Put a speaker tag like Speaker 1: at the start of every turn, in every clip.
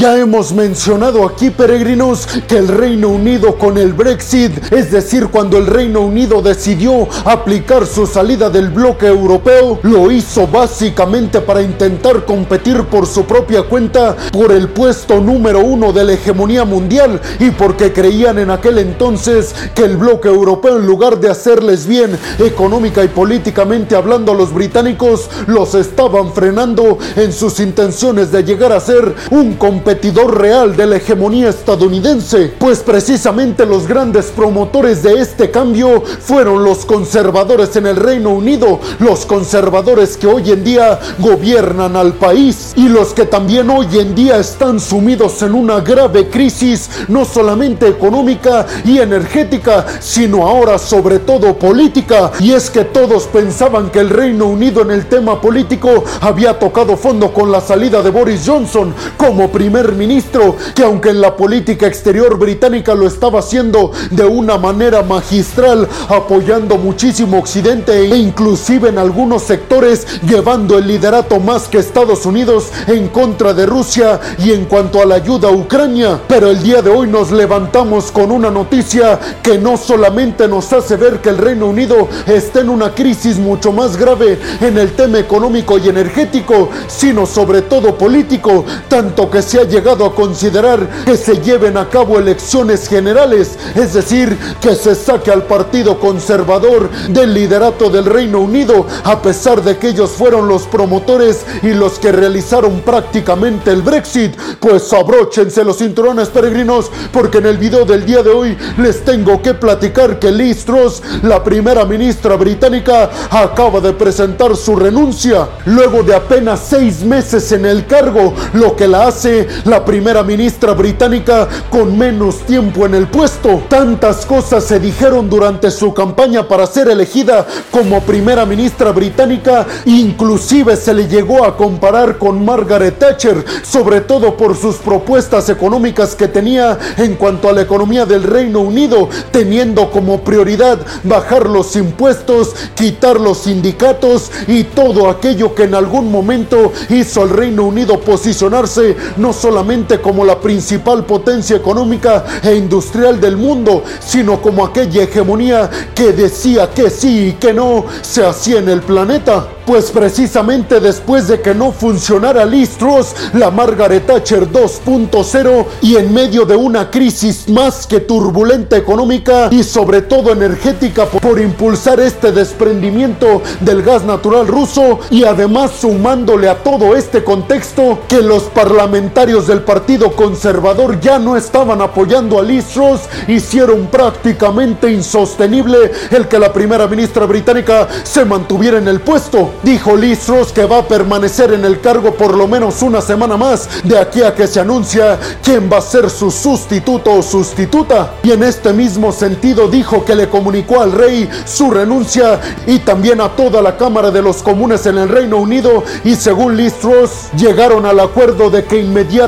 Speaker 1: Ya hemos mencionado aquí, peregrinos, que el Reino Unido con el Brexit, es decir, cuando el Reino Unido decidió aplicar su salida del bloque europeo, lo hizo básicamente para intentar competir por su propia cuenta por el puesto número uno de la hegemonía mundial y porque creían en aquel entonces que el bloque europeo en lugar de hacerles bien económica y políticamente hablando a los británicos, los estaban frenando en sus intenciones de llegar a ser un competidor real de la hegemonía estadounidense, pues precisamente los grandes promotores de este cambio fueron los conservadores en el Reino Unido, los conservadores que hoy en día gobiernan al país y los que también hoy en día están sumidos en una grave crisis, no solamente económica y energética, sino ahora sobre todo política. Y es que todos pensaban que el Reino Unido en el tema político había tocado fondo con la salida de Boris Johnson como primer ministro, que aunque en la política exterior británica lo estaba haciendo de una manera magistral, apoyando muchísimo Occidente e inclusive en algunos sectores llevando el liderato más que Estados Unidos en contra de Rusia y en cuanto a la ayuda a Ucrania. Pero el día de hoy nos levantamos con una noticia que no solamente nos hace ver que el Reino Unido está en una crisis mucho más grave en el tema económico y energético, sino sobre todo político, tanto que se ha llegado a considerar que se lleven a cabo elecciones generales, es decir, que se saque al Partido Conservador del liderato del Reino Unido, a pesar de que ellos fueron los promotores y los que realizaron prácticamente el Brexit. Pues abróchense los cinturones peregrinos, porque en el video del día de hoy les tengo que platicar que Liz Truss, la primera ministra británica, acaba de presentar su renuncia luego de apenas seis meses en el cargo, lo que la hace la primera ministra británica con menos tiempo en el puesto. Tantas cosas se dijeron durante su campaña para ser elegida como primera ministra británica, inclusive se le llegó a comparar con Margaret Thatcher, sobre todo por sus propuestas económicas que tenía en cuanto a la economía del Reino Unido, teniendo como prioridad bajar los impuestos, quitar los sindicatos y todo aquello que en algún momento hizo al Reino Unido posicionarse no solamente como la principal potencia económica e industrial del mundo, sino como aquella hegemonía que decía que sí y que no se hacía en el planeta. Pues precisamente después de que no funcionara Liz la Margaret Thatcher 2.0 y en medio de una crisis más que turbulenta económica y sobre todo energética por impulsar este desprendimiento del gas natural ruso y además sumándole a todo este contexto que los parlamentarios del Partido Conservador ya no estaban apoyando a Liz Truss, hicieron prácticamente insostenible el que la primera ministra británica se mantuviera en el puesto. Dijo Liz Truss que va a permanecer en el cargo por lo menos una semana más de aquí a que se anuncia quién va a ser su sustituto o sustituta. Y en este mismo sentido dijo que le comunicó al rey su renuncia y también a toda la Cámara de los Comunes en el Reino Unido y según Liz Truss llegaron al acuerdo de que inmediatamente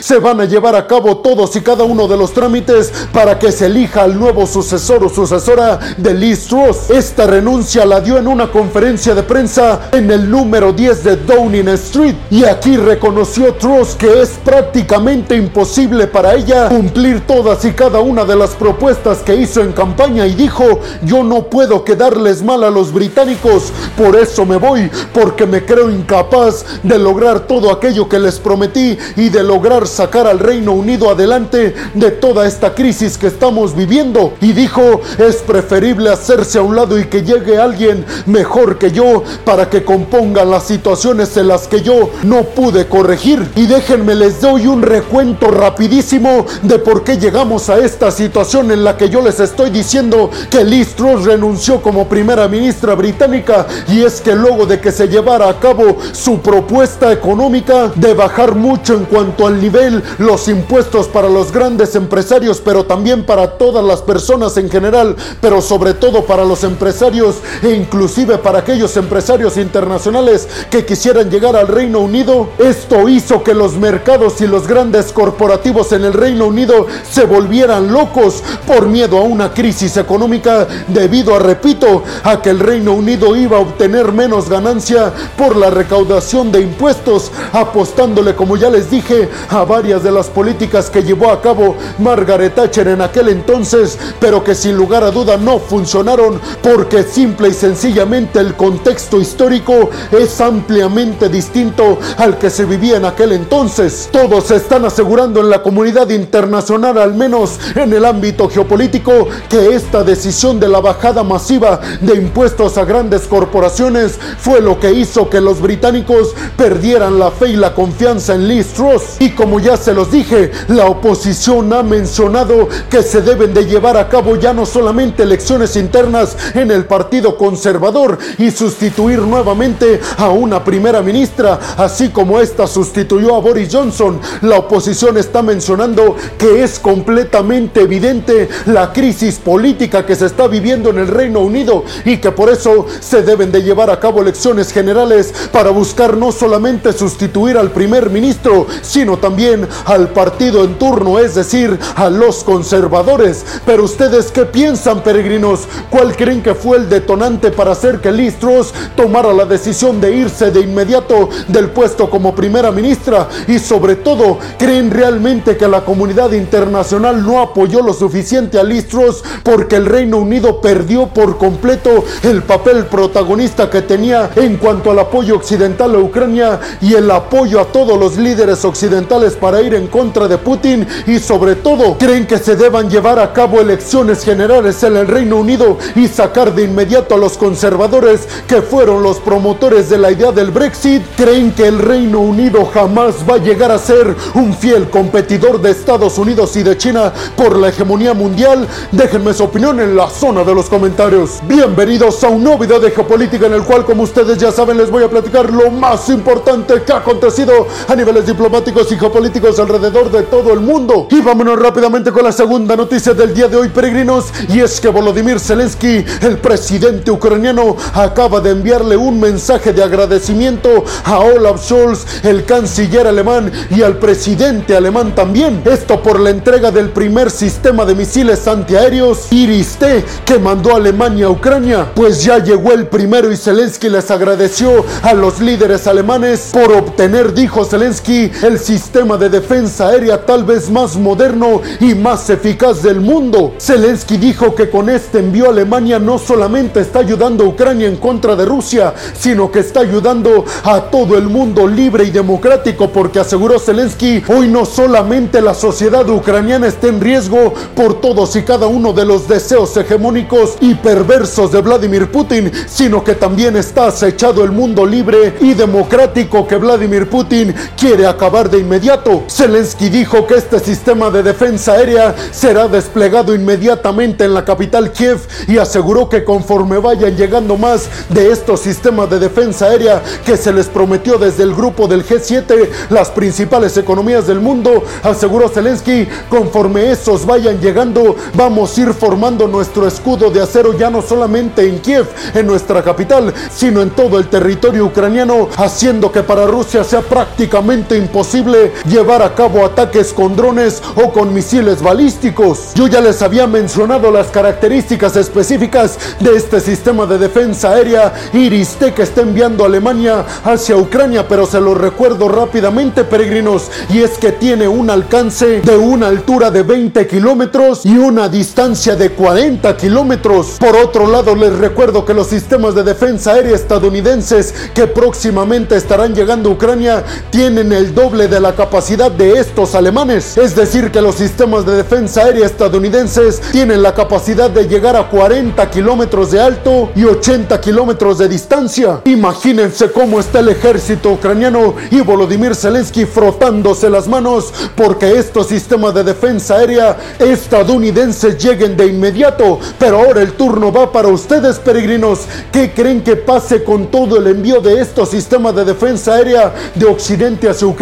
Speaker 1: se van a llevar a cabo todos y cada uno de los trámites para que se elija al nuevo sucesor o sucesora de Liz Truss. Esta renuncia la dio en una conferencia de prensa en el número 10 de Downing Street y aquí reconoció Truss que es prácticamente imposible para ella cumplir todas y cada una de las propuestas que hizo en campaña y dijo yo no puedo quedarles mal a los británicos, por eso me voy, porque me creo incapaz de lograr todo aquello que les prometí y de lograr sacar al Reino Unido adelante de toda esta crisis que estamos viviendo. Y dijo, es preferible hacerse a un lado y que llegue alguien mejor que yo para que componga las situaciones en las que yo no pude corregir. Y déjenme les doy un recuento rapidísimo de por qué llegamos a esta situación en la que yo les estoy diciendo que Liz Truss renunció como primera ministra británica y es que luego de que se llevara a cabo su propuesta económica de bajar mucho en cuanto al nivel los impuestos para los grandes empresarios, pero también para todas las personas en general, pero sobre todo para los empresarios e inclusive para aquellos empresarios internacionales que quisieran llegar al Reino Unido. Esto hizo que los mercados y los grandes corporativos en el Reino Unido se volvieran locos por miedo a una crisis económica debido a, repito, a que el Reino Unido iba a obtener menos ganancia por la recaudación de impuestos, apostándole, como ya les les dije, a varias de las políticas que llevó a cabo Margaret Thatcher en aquel entonces, pero que sin lugar a duda no funcionaron porque simple y sencillamente el contexto histórico es ampliamente distinto al que se vivía en aquel entonces. Todos están asegurando en la comunidad internacional, al menos en el ámbito geopolítico, que esta decisión de la bajada masiva de impuestos a grandes corporaciones fue lo que hizo que los británicos perdieran la fe y la confianza en Liz Y como ya se los dije, la oposición ha mencionado que se deben de llevar a cabo ya no solamente elecciones internas en el Partido Conservador y sustituir nuevamente a una primera ministra, así como esta sustituyó a Boris Johnson. La oposición está mencionando que es completamente evidente la crisis política que se está viviendo en el Reino Unido y que por eso se deben de llevar a cabo elecciones generales para buscar no solamente sustituir al primer ministro, sino también al partido en turno, es decir, a los conservadores. Pero ustedes qué piensan, peregrinos? ¿Cuál creen que fue el detonante para hacer que Liz Truss tomara la decisión de irse de inmediato del puesto como primera ministra? Y sobre todo, ¿creen realmente que la comunidad internacional no apoyó lo suficiente a Liz Truss porque el Reino Unido perdió por completo el papel protagonista que tenía en cuanto al apoyo occidental a Ucrania y el apoyo a todos los líderes occidentales para ir en contra de Putin y sobre todo creen que se deban llevar a cabo elecciones generales en el Reino Unido y sacar de inmediato a los conservadores que fueron los promotores de la idea del Brexit, creen que el Reino Unido jamás va a llegar a ser un fiel competidor de Estados Unidos y de China por la hegemonía mundial, déjenme su opinión en la zona de los comentarios. Bienvenidos a un nuevo video de geopolítica en el cual como ustedes ya saben les voy a platicar lo más importante que ha acontecido a niveles diplomáticos y geopolíticos alrededor de todo el mundo. Y vámonos rápidamente con la segunda noticia del día de hoy, peregrinos, y es que Volodymyr Zelensky, el presidente ucraniano, acaba de enviarle un mensaje de agradecimiento a Olaf Scholz, el canciller alemán, y al presidente alemán también. Esto por la entrega del primer sistema de misiles antiaéreos Iris-T que mandó Alemania a Ucrania. Pues ya llegó el primero y Zelensky les agradeció a los líderes alemanes por obtener, dijo Zelensky, el sistema de defensa aérea tal vez más moderno y más eficaz del mundo. Zelensky dijo que con este envío Alemania no solamente está ayudando a Ucrania en contra de Rusia, sino que está ayudando a todo el mundo libre y democrático porque aseguró Zelensky, hoy no solamente la sociedad ucraniana está en riesgo por todos y cada uno de los deseos hegemónicos y perversos de Vladimir Putin, sino que también está acechado el mundo libre y democrático que Vladimir Putin quiere acabar de inmediato. Zelensky dijo que este sistema de defensa aérea será desplegado inmediatamente en la capital Kiev y aseguró que conforme vayan llegando más de estos sistemas de defensa aérea que se les prometió desde el grupo del G7, las principales economías del mundo, aseguró Zelensky, conforme esos vayan llegando, vamos a ir formando nuestro escudo de acero ya no solamente en Kiev, en nuestra capital, sino en todo el territorio ucraniano, haciendo que para Rusia sea prácticamente imposible llevar a cabo ataques con drones o con misiles balísticos. Yo ya les había mencionado las características específicas de este sistema de defensa aérea Iris-T que está enviando Alemania hacia Ucrania, pero se lo recuerdo rápidamente, peregrinos, y es que tiene un alcance de una altura de 20 kilómetros y una distancia de 40 kilómetros. Por otro lado, les recuerdo que los sistemas de defensa aérea estadounidenses que próximamente estarán llegando a Ucrania tienen el doble de la capacidad de estos alemanes. Es decir, que los sistemas de defensa aérea estadounidenses tienen la capacidad de llegar a 40 kilómetros de alto y 80 kilómetros de distancia. Imagínense cómo está el ejército ucraniano y Volodymyr Zelensky frotándose las manos porque estos sistemas de defensa aérea estadounidenses lleguen de inmediato. Pero ahora el turno va para ustedes, peregrinos. ¿Qué creen que pase con todo el envío de estos sistemas de defensa aérea de Occidente hacia Ucrania?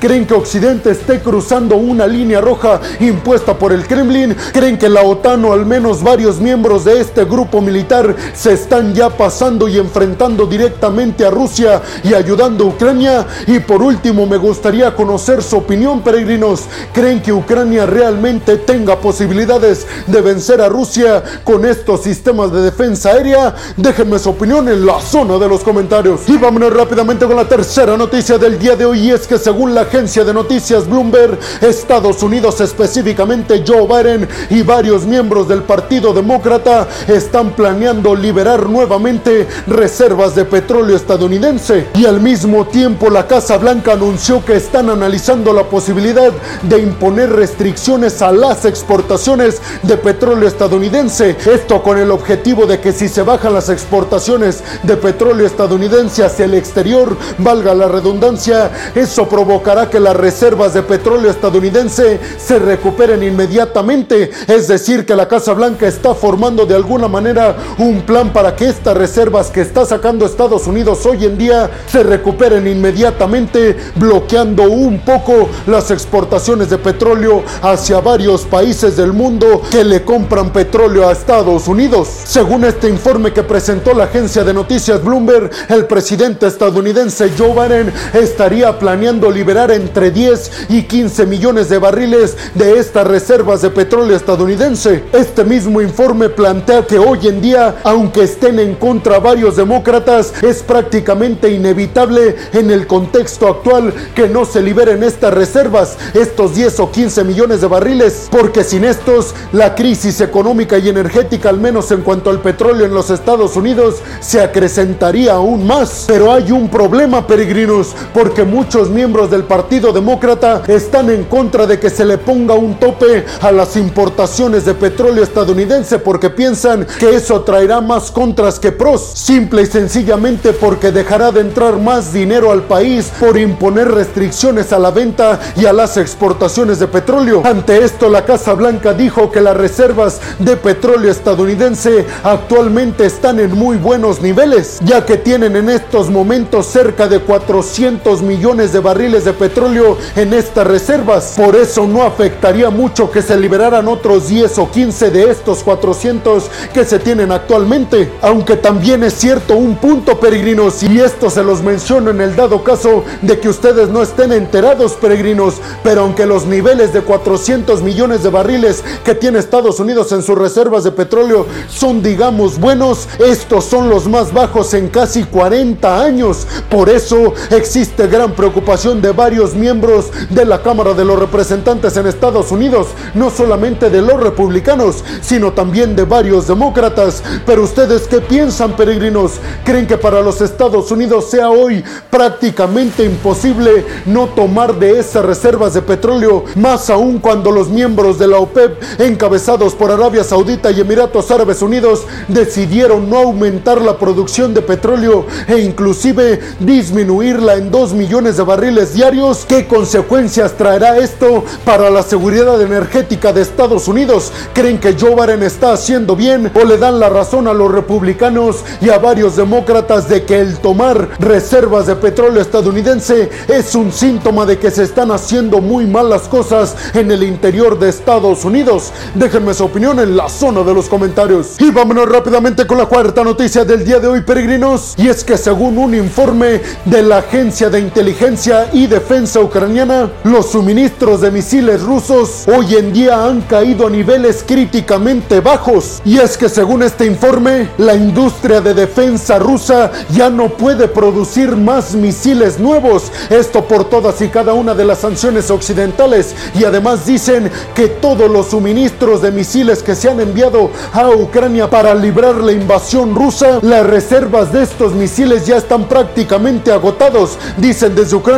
Speaker 1: ¿Creen que Occidente esté cruzando una línea roja impuesta por el Kremlin? ¿Creen que la OTAN o al menos varios miembros de este grupo militar se están ya pasando y enfrentando directamente a Rusia y ayudando a Ucrania? Y por último, me gustaría conocer su opinión, peregrinos. ¿Creen que Ucrania realmente tenga posibilidades de vencer a Rusia con estos sistemas de defensa aérea? Déjenme su opinión en la zona de los comentarios. Y vámonos rápidamente con la tercera noticia del día de hoy. Y es es que según la agencia de noticias Bloomberg, Estados Unidos, específicamente Joe Biden y varios miembros del Partido Demócrata, están planeando liberar nuevamente reservas de petróleo estadounidense. Y al mismo tiempo la Casa Blanca anunció que están analizando la posibilidad de imponer restricciones a las exportaciones de petróleo estadounidense. Esto con el objetivo de que si se bajan las exportaciones de petróleo estadounidense hacia el exterior, valga la redundancia, eso provocará que las reservas de petróleo estadounidense se recuperen inmediatamente. Es decir, que la Casa Blanca está formando de alguna manera un plan para que estas reservas que está sacando Estados Unidos hoy en día se recuperen inmediatamente, bloqueando un poco las exportaciones de petróleo hacia varios países del mundo que le compran petróleo a Estados Unidos. Según este informe que presentó la agencia de noticias Bloomberg, el presidente estadounidense Joe Biden estaría planeando liberar entre 10 y 15 millones de barriles de estas reservas de petróleo estadounidense. Este mismo informe plantea que hoy en día, aunque estén en contra varios demócratas, es prácticamente inevitable en el contexto actual que no se liberen estas reservas, estos 10 o 15 millones de barriles, porque sin estos la crisis económica y energética, al menos en cuanto al petróleo en los Estados Unidos, se acrecentaría aún más. Pero hay un problema, peregrinos, porque muchos miembros del Partido Demócrata están en contra de que se le ponga un tope a las importaciones de petróleo estadounidense porque piensan que eso traerá más contras que pros, simple y sencillamente porque dejará de entrar más dinero al país por imponer restricciones a la venta y a las exportaciones de petróleo. Ante esto, la Casa Blanca dijo que las reservas de petróleo estadounidense actualmente están en muy buenos niveles, ya que tienen en estos momentos cerca de 400 millones de barriles de petróleo en estas reservas. Por eso no afectaría mucho que se liberaran otros 10 o 15 de estos 400 que se tienen actualmente. Aunque también es cierto un punto, peregrinos, y esto se los menciono en el dado caso de que ustedes no estén enterados, peregrinos, pero aunque los niveles de 400 millones de barriles que tiene Estados Unidos en sus reservas de petróleo son, digamos, buenos, estos son los más bajos en casi 40 años. Por eso existe gran preocupación de varios miembros de la Cámara de los Representantes en Estados Unidos, no solamente de los republicanos, sino también de varios demócratas. Pero ustedes qué piensan, peregrinos? ¿Creen que para los Estados Unidos sea hoy prácticamente imposible no tomar de esas reservas de petróleo, más aún cuando los miembros de la OPEP, encabezados por Arabia Saudita y Emiratos Árabes Unidos, decidieron no aumentar la producción de petróleo e inclusive disminuirla en 2 millones de barriles diarios? ¿Qué consecuencias traerá esto para la seguridad energética de Estados Unidos? ¿Creen que Joe Biden está haciendo bien o le dan la razón a los republicanos y a varios demócratas de que el tomar reservas de petróleo estadounidense es un síntoma de que se están haciendo muy mal las cosas en el interior de Estados Unidos? Déjenme su opinión en la zona de los comentarios. Y vámonos rápidamente con la cuarta noticia del día de hoy, peregrinos. Y es que según un informe de la Agencia de Inteligencia y Defensa Ucraniana, los suministros de misiles rusos hoy en día han caído a niveles críticamente bajos. Y es que según este informe, la industria de defensa rusa ya no puede producir más misiles nuevos. Esto por todas y cada una de las sanciones occidentales. Y además dicen que todos los suministros de misiles que se han enviado a Ucrania para librar la invasión rusa, las reservas de estos misiles ya están prácticamente agotados. Dicen desde Ucrania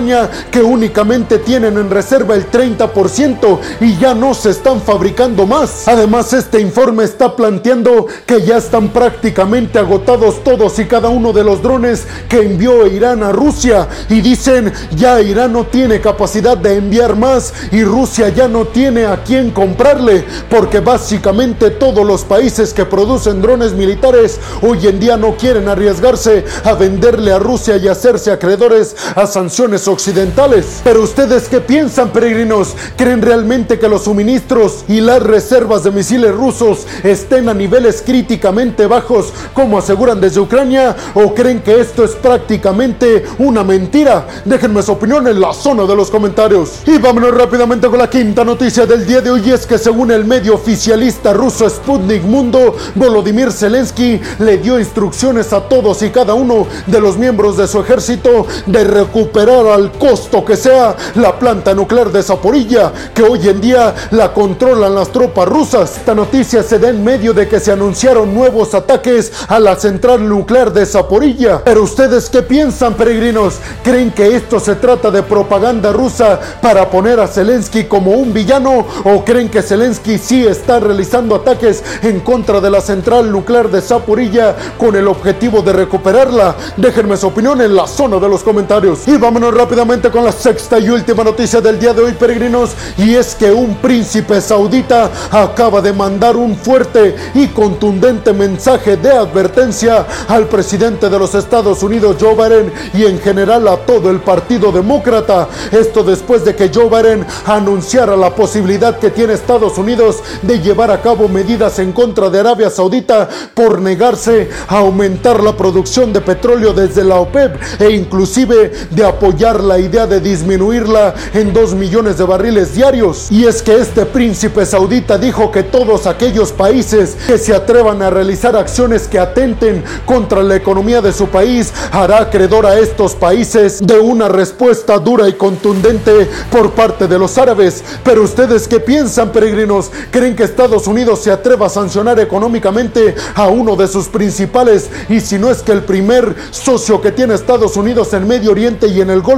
Speaker 1: que únicamente tienen en reserva el 30% y ya no se están fabricando más. Además, este informe está planteando que ya están prácticamente agotados todos y cada uno de los drones que envió Irán a Rusia y dicen ya Irán no tiene capacidad de enviar más y Rusia ya no tiene a quién comprarle porque básicamente todos los países que producen drones militares hoy en día no quieren arriesgarse a venderle a Rusia y hacerse acreedores a sanciones occidentales. Pero ustedes qué piensan, peregrinos? ¿Creen realmente que los suministros y las reservas de misiles rusos estén a niveles críticamente bajos como aseguran desde Ucrania o creen que esto es prácticamente una mentira? Déjenme su opinión en la zona de los comentarios. Y vámonos rápidamente con la quinta noticia del día de hoy es que según el medio oficialista ruso Sputnik Mundo, Volodymyr Zelensky le dio instrucciones a todos y cada uno de los miembros de su ejército de recuperar al costo que sea la planta nuclear de Zaporilla, que hoy en día la controlan las tropas rusas. Esta noticia se da en medio de que se anunciaron nuevos ataques a la central nuclear de Zaporilla. Pero ustedes qué piensan, peregrinos? ¿Creen que esto se trata de propaganda rusa para poner a Zelensky como un villano o creen que Zelensky sí está realizando ataques en contra de la central nuclear de Zaporilla con el objetivo de recuperarla? Déjenme su opinión en la zona de los comentarios. Y vámonos rápidamente con la sexta y última noticia del día de hoy, peregrinos, y es que un príncipe saudita acaba de mandar un fuerte y contundente mensaje de advertencia al presidente de los Estados Unidos, Joe Biden, y en general a todo el Partido Demócrata. Esto después de que Joe Biden anunciara la posibilidad que tiene Estados Unidos de llevar a cabo medidas en contra de Arabia Saudita por negarse a aumentar la producción de petróleo desde la OPEP e inclusive de apoyar la idea de disminuirla en 2 millones de barriles diarios. Y es que este príncipe saudita dijo que todos aquellos países que se atrevan a realizar acciones que atenten contra la economía de su país hará acreedor a estos países de una respuesta dura y contundente por parte de los árabes. Pero ustedes qué piensan, peregrinos? ¿Creen que Estados Unidos se atreva a sancionar económicamente a uno de sus principales y si no es que el primer socio que tiene Estados Unidos en Medio Oriente y en el Golfo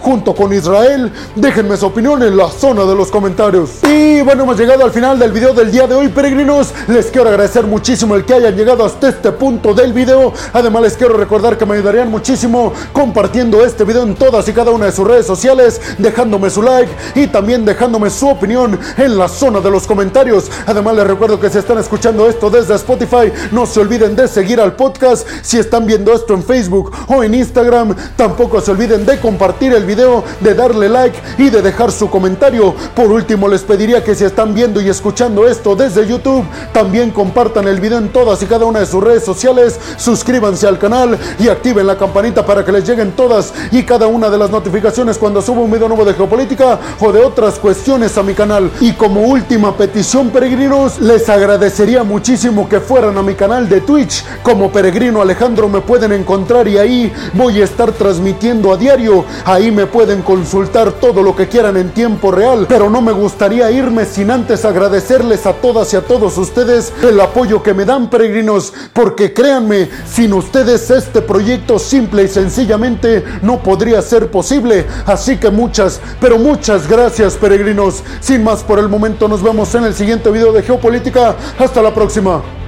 Speaker 1: junto con Israel? Déjenme su opinión en la zona de los comentarios. Y bueno, hemos llegado al final del video del día de hoy, peregrinos. Les quiero agradecer muchísimo el que hayan llegado hasta este punto del video. Además, les quiero recordar que me ayudarían muchísimo compartiendo este video en todas y cada una de sus redes sociales, dejándome su like y también dejándome su opinión en la zona de los comentarios. Además, les recuerdo que si están escuchando esto desde Spotify, no se olviden de seguir al podcast. Si están viendo esto en Facebook o en Instagram, tampoco se olviden de compartir el video, de darle like y de dejar su comentario. Por último, les pediría que si están viendo y escuchando esto desde YouTube, también compartan el video en todas y cada una de sus redes sociales, suscríbanse al canal y activen la campanita para que les lleguen todas y cada una de las notificaciones cuando subo un video nuevo de geopolítica o de otras cuestiones a mi canal. Y como última petición, peregrinos, les agradecería muchísimo que fueran a mi canal de Twitch. Como Peregrino Alejandro me pueden encontrar y ahí voy a estar transmitiendo a diario. Ahí me pueden consultar todo lo que quieran en tiempo real. Pero no me gustaría irme sin antes agradecerles a todas y a todos ustedes el apoyo que me dan, peregrinos. Porque créanme, sin ustedes este proyecto simple y sencillamente no podría ser posible. Así que muchas, pero muchas gracias, peregrinos. Sin más por el momento, nos vemos en el siguiente video de Geopolítica. Hasta la próxima.